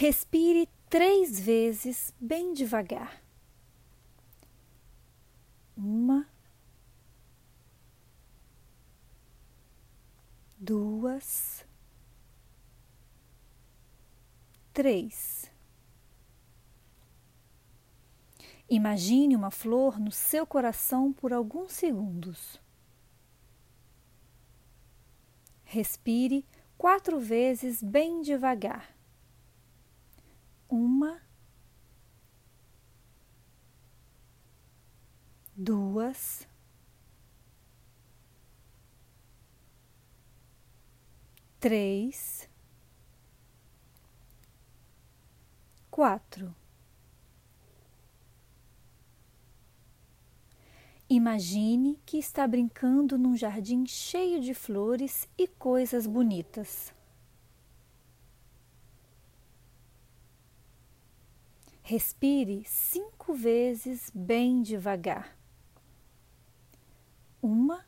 Respire três vezes bem devagar. Uma, duas, três. Imagine uma flor no seu coração por alguns segundos. Respire quatro vezes bem devagar. Uma, duas, três, quatro. Imagine que está brincando num jardim cheio de flores e coisas bonitas. Respire cinco vezes bem devagar. Uma,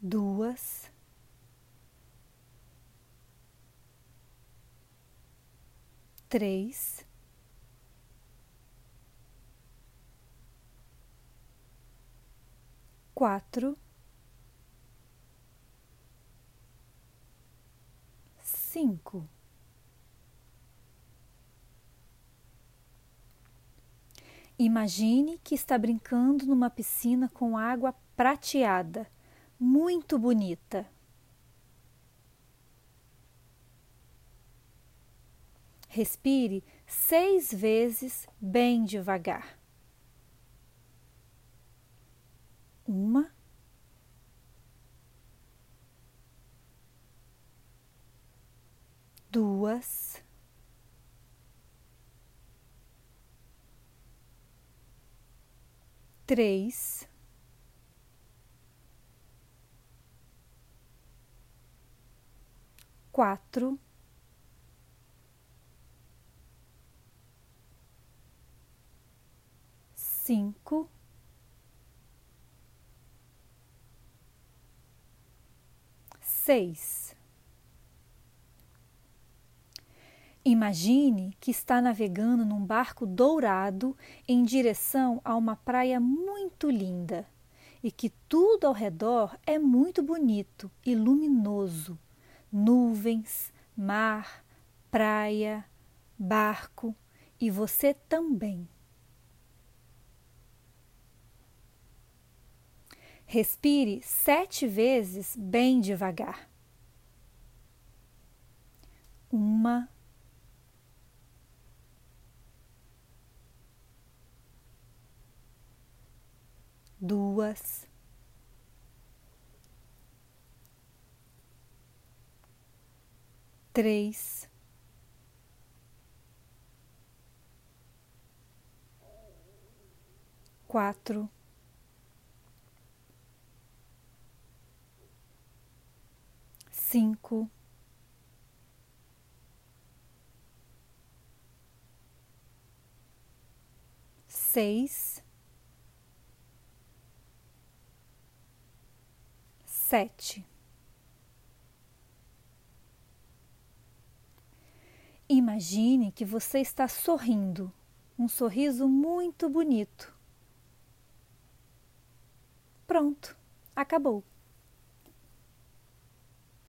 duas, três, quatro, cinco. Imagine que está brincando numa piscina com água prateada, muito bonita. Respire seis vezes bem devagar. Uma, duas, três, quatro, cinco, seis. Imagine que está navegando num barco dourado em direção a uma praia muito linda e que tudo ao redor é muito bonito e luminoso nuvens, mar, praia, barco e você também. Respire sete vezes bem devagar. Uma, duas, três, quatro, cinco, seis, sete. Imagine que você está sorrindo, um sorriso muito bonito. Pronto, acabou.